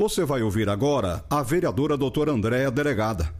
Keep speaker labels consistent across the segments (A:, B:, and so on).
A: Você vai ouvir agora a vereadora doutora Andréa Delegada.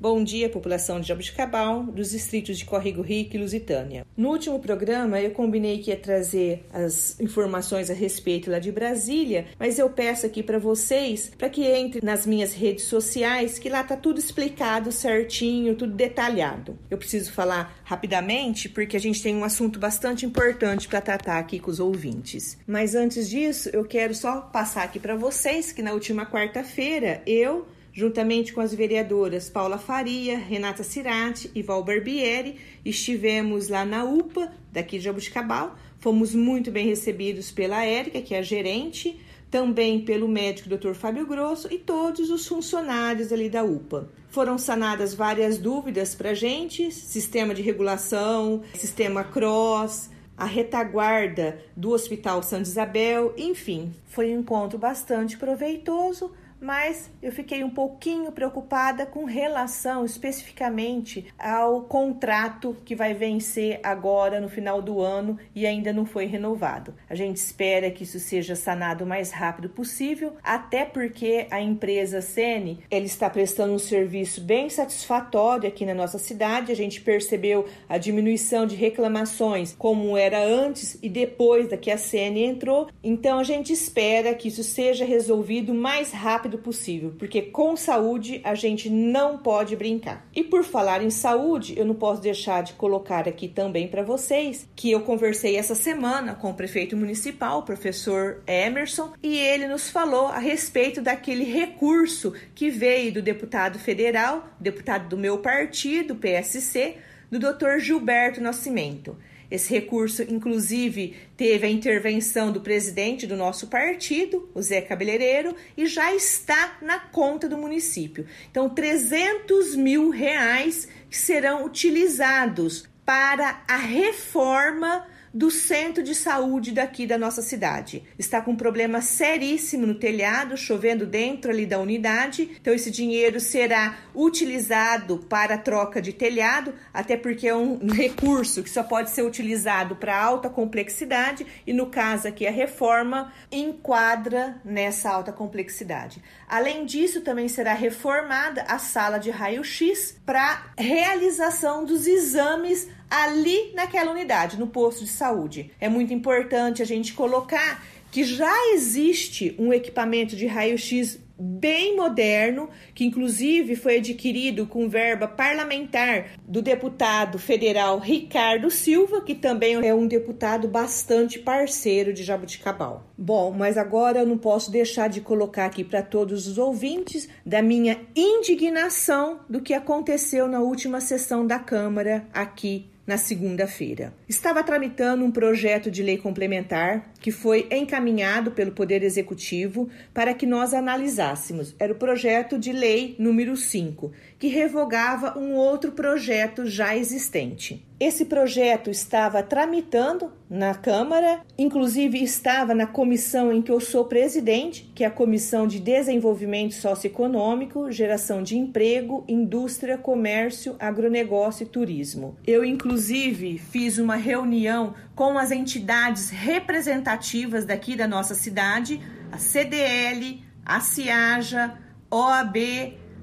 B: Bom dia, população de Jabuticabal, dos distritos de Córrego Rico e Lusitânia. No último programa, eu combinei que ia trazer as informações a respeito lá de Brasília, mas eu peço aqui para vocês para que entre nas minhas redes sociais, que lá tá tudo explicado certinho, tudo detalhado. Eu preciso falar rapidamente porque a gente tem um assunto bastante importante para tratar aqui com os ouvintes. Mas antes disso, eu quero só passar aqui para vocês que na última quarta-feira eu Juntamente com as vereadoras Paula Faria, Renata Cirati e Val Barbieri, estivemos lá na UPA, daqui de Jabuticabal. Fomos muito bem recebidos pela Érica, que é a gerente, também pelo médico Dr. Fábio Grosso e todos os funcionários ali da UPA. Foram sanadas várias dúvidas para a gente: sistema de regulação, sistema CROSS, a retaguarda do Hospital Santa Isabel, enfim, foi um encontro bastante proveitoso mas eu fiquei um pouquinho preocupada com relação especificamente ao contrato que vai vencer agora no final do ano e ainda não foi renovado. A gente espera que isso seja sanado o mais rápido possível, até porque a empresa Sene, ela está prestando um serviço bem satisfatório aqui na nossa cidade. A gente percebeu a diminuição de reclamações como era antes e depois da que a Sene entrou. Então a gente espera que isso seja resolvido mais rápido rápido possível, porque com saúde a gente não pode brincar. E por falar em saúde, eu não posso deixar de colocar aqui também para vocês que eu conversei essa semana com o prefeito municipal, o professor Emerson, e ele nos falou a respeito daquele recurso que veio do deputado federal, deputado do meu partido, PSC, do Dr. Gilberto Nascimento. Esse recurso, inclusive, teve a intervenção do presidente do nosso partido, o Zé Cabeleireiro, e já está na conta do município. Então, 300 mil reais que serão utilizados para a reforma do centro de saúde daqui da nossa cidade. Está com um problema seríssimo no telhado, chovendo dentro ali da unidade. Então esse dinheiro será utilizado para a troca de telhado, até porque é um recurso que só pode ser utilizado para alta complexidade e no caso aqui a reforma enquadra nessa alta complexidade. Além disso, também será reformada a sala de raio-x para realização dos exames ali naquela unidade, no posto de saúde. É muito importante a gente colocar que já existe um equipamento de raio-x bem moderno, que inclusive foi adquirido com verba parlamentar do deputado federal Ricardo Silva, que também é um deputado bastante parceiro de Jabuticabal. Bom, mas agora eu não posso deixar de colocar aqui para todos os ouvintes da minha indignação do que aconteceu na última sessão da Câmara aqui na segunda-feira. Estava tramitando um projeto de lei complementar que foi encaminhado pelo Poder Executivo para que nós analisássemos. Era o projeto de lei número 5, que revogava um outro projeto já existente. Esse projeto estava tramitando na Câmara, inclusive estava na comissão em que eu sou presidente, que é a Comissão de Desenvolvimento Socioeconômico, Geração de Emprego, Indústria, Comércio, Agronegócio e Turismo. Eu, inclusive, fiz uma reunião com as entidades representativas daqui da nossa cidade, a CDL, a CIAJA, OAB,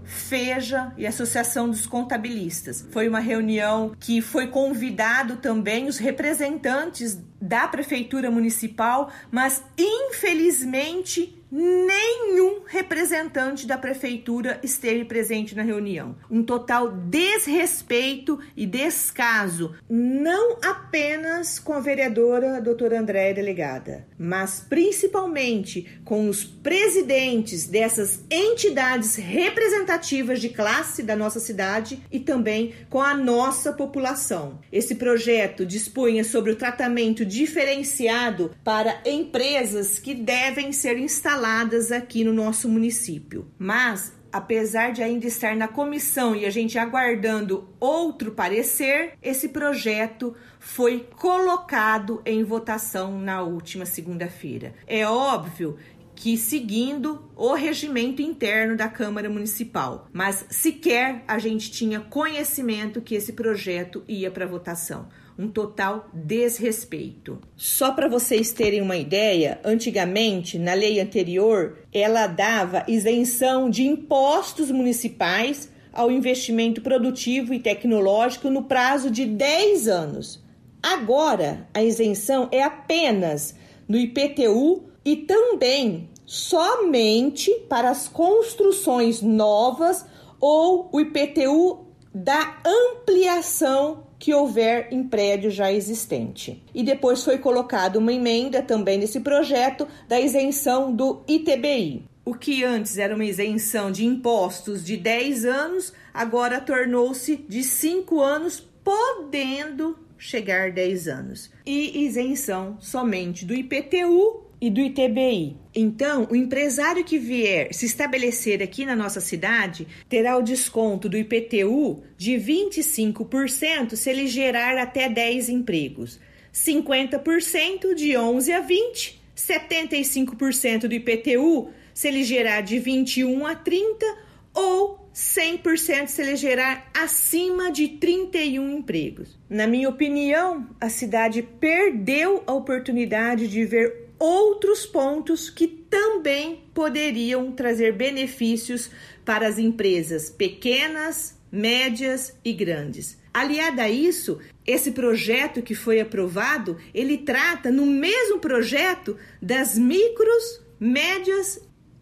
B: FEJA e Associação dos Contabilistas. Foi uma reunião que foi convidado também os representantes da prefeitura municipal, mas infelizmente nenhum representante da prefeitura esteve presente na reunião. Um total desrespeito e descaso, não apenas com a vereadora doutora Andréa Delegada, mas principalmente com os presidentes dessas entidades representativas de classe da nossa cidade e também com a nossa população. Esse projeto dispunha sobre o tratamento tratamento diferenciado para empresas que devem ser instaladas aqui no nosso município. Mas apesar de ainda estar na comissão e a gente aguardando outro parecer, esse projeto foi colocado em votação na última segunda-feira. É óbvio que seguindo o regimento interno da Câmara Municipal, mas sequer a gente tinha conhecimento que esse projeto ia para votação um total desrespeito. Só para vocês terem uma ideia, antigamente, na lei anterior, ela dava isenção de impostos municipais ao investimento produtivo e tecnológico no prazo de 10 anos. Agora, a isenção é apenas no IPTU e também somente para as construções novas ou o IPTU da ampliação que houver em prédio já existente. E depois foi colocada uma emenda também nesse projeto da isenção do ITBI. O que antes era uma isenção de impostos de 10 anos, agora tornou-se de 5 anos, podendo chegar 10 anos. E isenção somente do IPTU e do ITBI. Então, o empresário que vier se estabelecer aqui na nossa cidade terá o desconto do IPTU de 25% se ele gerar até 10 empregos, 50% de 11 a 20, 75% do IPTU se ele gerar de 21 a 30 ou 100% se ele gerar acima de 31 empregos. Na minha opinião, a cidade perdeu a oportunidade de ver outros pontos que também poderiam trazer benefícios para as empresas pequenas, médias e grandes. Aliado a isso, esse projeto que foi aprovado, ele trata no mesmo projeto das micros, médias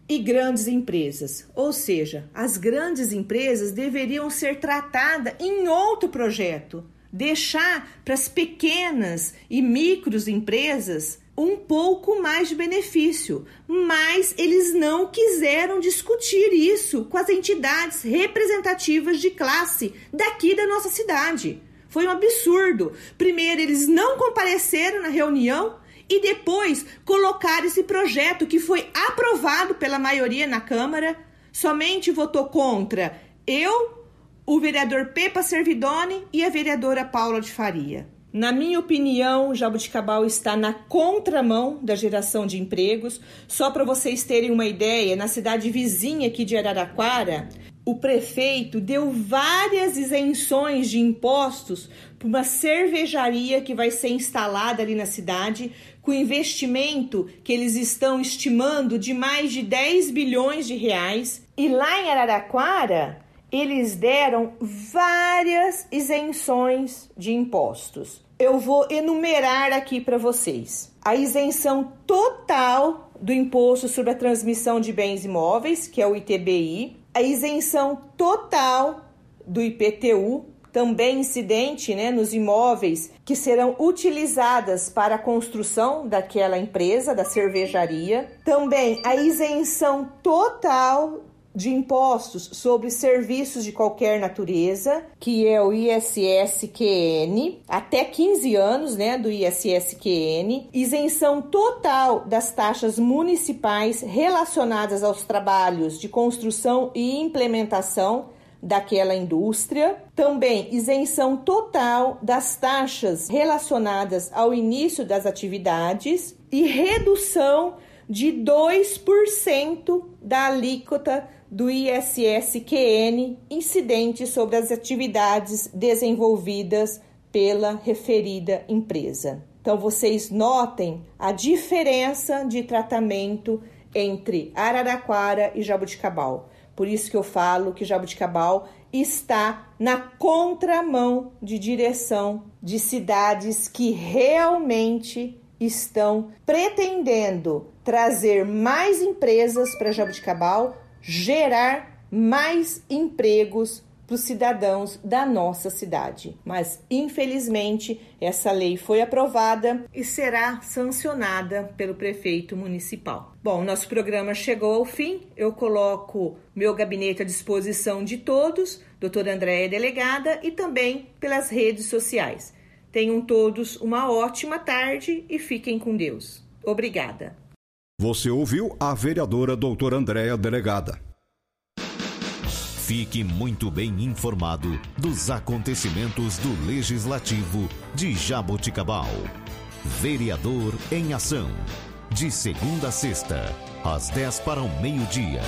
B: e grandes empresas. Ou seja, as grandes empresas deveriam ser tratadas em outro projeto, deixar para as pequenas e micros empresas um pouco mais de benefício, mas eles não quiseram discutir isso com as entidades representativas de classe daqui da nossa cidade. Foi um absurdo. Primeiro, eles não compareceram na reunião e depois colocaram esse projeto que foi aprovado pela maioria na Câmara. Somente votou contra eu, o vereador Pepa Servidoni e a vereadora Paula de Faria. Na minha opinião, Jabuticabal está na contramão da geração de empregos. Só para vocês terem uma ideia, na cidade vizinha aqui de Araraquara, o prefeito deu várias isenções de impostos para uma cervejaria que vai ser instalada ali na cidade, com investimento que eles estão estimando de mais de 10 bilhões de reais. E lá em Araraquara, eles deram várias isenções de impostos eu vou enumerar aqui para vocês. A isenção total do imposto sobre a transmissão de bens imóveis, que é o ITBI, a isenção total do IPTU, também incidente né, nos imóveis que serão utilizadas para a construção daquela empresa, da cervejaria. Também a isenção total de impostos sobre serviços de qualquer natureza, que é o ISSQN, até 15 anos, né, do ISSQN, isenção total das taxas municipais relacionadas aos trabalhos de construção e implementação daquela indústria. Também isenção total das taxas relacionadas ao início das atividades e redução de 2% da alíquota do ISSQN incidente sobre as atividades desenvolvidas pela referida empresa. Então vocês notem a diferença de tratamento entre Araraquara e Jabuticabal. Por isso que eu falo que Jabuticabal está na contramão de direção de cidades que realmente estão pretendendo trazer mais empresas para Jabuticabal gerar mais empregos para os cidadãos da nossa cidade. Mas, infelizmente, essa lei foi aprovada e será sancionada pelo prefeito municipal. Bom, nosso programa chegou ao fim. Eu coloco meu gabinete à disposição de todos, doutora Andréia Delegada, e também pelas redes sociais. Tenham todos uma ótima tarde e fiquem com Deus. Obrigada.
A: Você ouviu a vereadora doutora Andréa Delegada.
C: Fique muito bem informado dos acontecimentos do Legislativo de Jaboticabal. Vereador em Ação. De segunda a sexta, às 10 para o meio-dia.